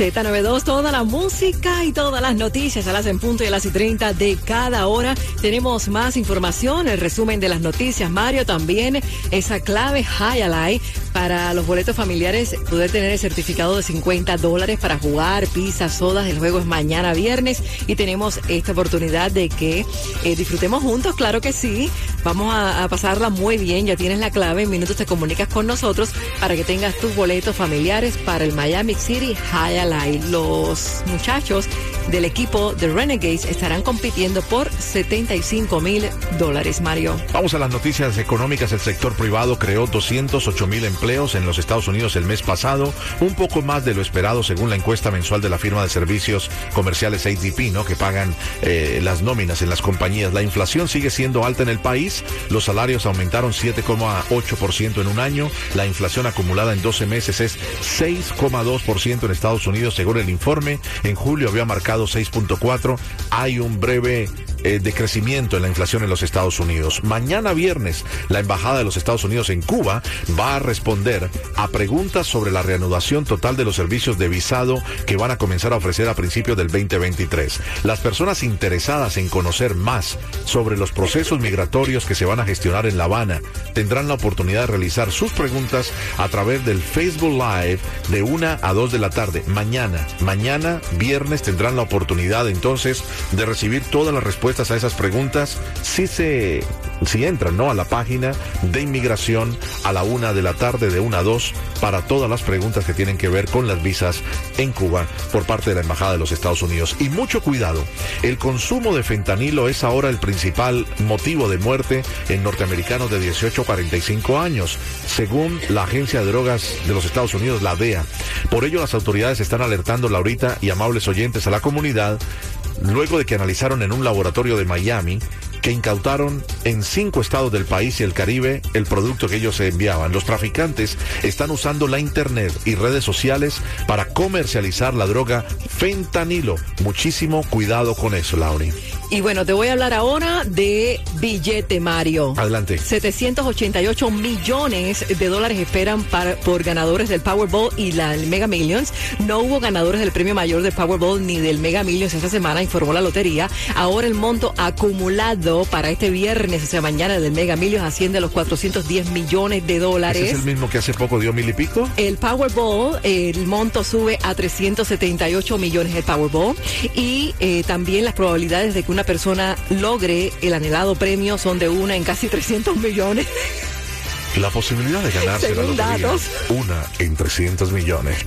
Z92, toda la música y todas las noticias a las en punto y a las y 30 de cada hora. Tenemos más información, el resumen de las noticias. Mario también, esa clave Highlight para los boletos familiares, poder tener el certificado de 50 dólares para jugar, pizza, sodas. El juego es mañana viernes y tenemos esta oportunidad de que eh, disfrutemos juntos, claro que sí. Vamos a, pasarla muy bien, ya tienes la clave. En minutos te comunicas con nosotros para que tengas tus boletos familiares para el Miami City Highlight. Los muchachos del equipo de Renegades estarán compitiendo por 75 mil dólares, Mario. Vamos a las noticias económicas. El sector privado creó 208 mil empleos en los Estados Unidos el mes pasado, un poco más de lo esperado según la encuesta mensual de la firma de servicios comerciales ADP, ¿no? que pagan eh, las nóminas en las compañías. La inflación sigue siendo alta en el país, los salarios aumentaron 7,8% en un año, la inflación acumulada en 12 meses es 6,2% en Estados Unidos según el informe. En julio había marcado 6.4. Hay un breve eh, decrecimiento en la inflación en los Estados Unidos. Mañana viernes, la Embajada de los Estados Unidos en Cuba va a responder a preguntas sobre la reanudación total de los servicios de visado que van a comenzar a ofrecer a principios del 2023. Las personas interesadas en conocer más sobre los procesos migratorios que se van a gestionar en La Habana tendrán la oportunidad de realizar sus preguntas a través del Facebook Live de 1 a 2 de la tarde. Mañana, mañana viernes tendrán la oportunidad entonces de recibir todas las respuestas a esas preguntas si se si entran ¿no? a la página de inmigración a la una de la tarde de una a dos para todas las preguntas que tienen que ver con las visas en Cuba por parte de la Embajada de los Estados Unidos. Y mucho cuidado, el consumo de fentanilo es ahora el principal motivo de muerte en norteamericanos de 18 a 45 años, según la Agencia de Drogas de los Estados Unidos, la DEA. Por ello, las autoridades están alertando ahorita y amables oyentes a la comunidad luego de que analizaron en un laboratorio de Miami que incautaron en cinco estados del país y el Caribe el producto que ellos enviaban. Los traficantes están usando la internet y redes sociales para comercializar la droga fentanilo. Muchísimo cuidado con eso, Lauri. Y bueno, te voy a hablar ahora de billete, Mario. Adelante. 788 millones de dólares esperan para, por ganadores del Powerball y la Mega Millions. No hubo ganadores del premio mayor del Powerball ni del Mega Millions esta semana, informó la lotería. Ahora el monto acumulado para este viernes, o sea, mañana del Mega Millions asciende a los 410 millones de dólares. ¿Ese es el mismo que hace poco dio mil y pico? El Powerball, el monto sube a 378 millones el Powerball y eh, también las probabilidades de que una persona logre el anhelado premio son de una en casi 300 millones. La posibilidad de ganarse la lotería, una en 300 millones.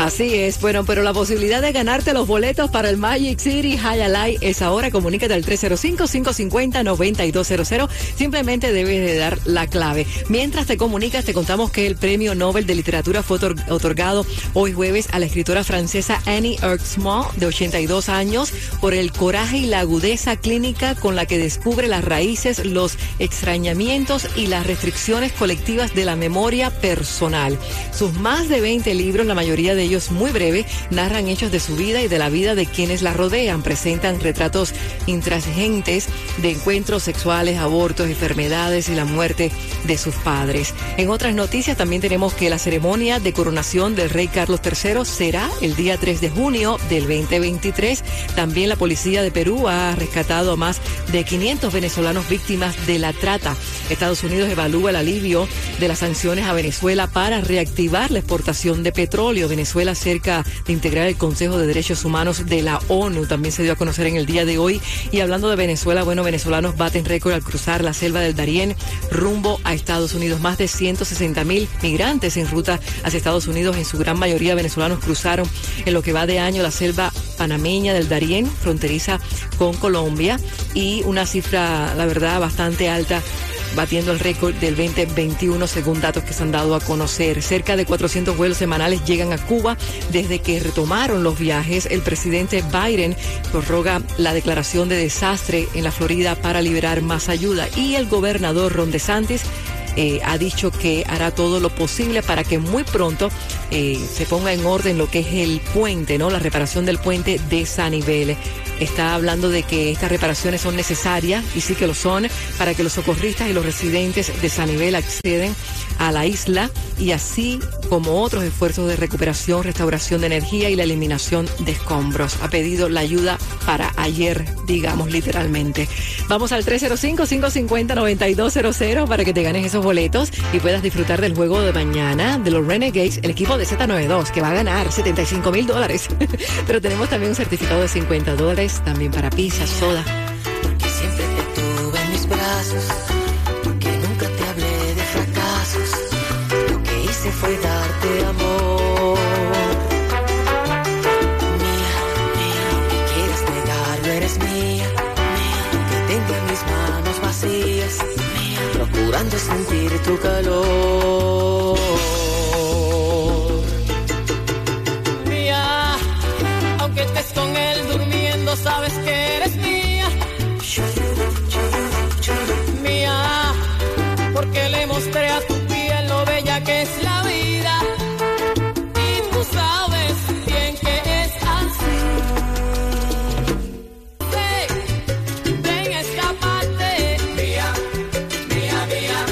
Así es, bueno, pero la posibilidad de ganarte los boletos para el Magic City High es ahora. Comunícate al 305-550-9200. Simplemente debes de dar la clave. Mientras te comunicas, te contamos que el premio Nobel de Literatura fue otorgado hoy jueves a la escritora francesa Annie Erxmont, de 82 años, por el coraje y la agudeza clínica con la que descubre las raíces, los extrañamientos y las restricciones colectivas de la memoria personal. Sus más de 20 libros, la mayoría de ellos muy breve, narran hechos de su vida y de la vida de quienes la rodean, presentan retratos intransigentes de encuentros sexuales, abortos, enfermedades y la muerte de sus padres. En otras noticias también tenemos que la ceremonia de coronación del rey Carlos III será el día 3 de junio del 2023. También la policía de Perú ha rescatado a más de 500 venezolanos víctimas de la trata. Estados Unidos evalúa el alivio de las sanciones a Venezuela para reactivar la exportación de petróleo. Venezuela cerca de integrar el Consejo de Derechos Humanos de la ONU. También se dio a conocer en el día de hoy. Y hablando de Venezuela, bueno, venezolanos baten récord al cruzar la selva del Darién rumbo a Estados Unidos. Más de 160 mil migrantes en ruta hacia Estados Unidos, en su gran mayoría venezolanos, cruzaron en lo que va de año la selva panameña del Darién, fronteriza con Colombia, y una cifra, la verdad, bastante alta batiendo el récord del 2021 según datos que se han dado a conocer. Cerca de 400 vuelos semanales llegan a Cuba desde que retomaron los viajes. El presidente Biden prorroga la declaración de desastre en la Florida para liberar más ayuda y el gobernador Ron DeSantis eh, ha dicho que hará todo lo posible para que muy pronto eh, se ponga en orden lo que es el puente, ¿no? La reparación del puente de Sanibel. Está hablando de que estas reparaciones son necesarias y sí que lo son para que los socorristas y los residentes de Sanibel acceden a la isla y así como otros esfuerzos de recuperación, restauración de energía y la eliminación de escombros. Ha pedido la ayuda para ayer, digamos literalmente. Vamos al 305-550-9200 para que te ganes esos boletos y puedas disfrutar del juego de mañana de los Renegades, el equipo de Z92, que va a ganar 75 mil dólares. Pero tenemos también un certificado de 50 dólares, también para pizza, soda. Porque siempre te tuve en mis brazos, porque nunca te hablé de fracasos. Lo que hice fue darte amor. Mía, mía, aunque quieras negarlo, eres mía. Mía, aunque tenga mis manos vacías. Mía, procurando sentir tu calor. es que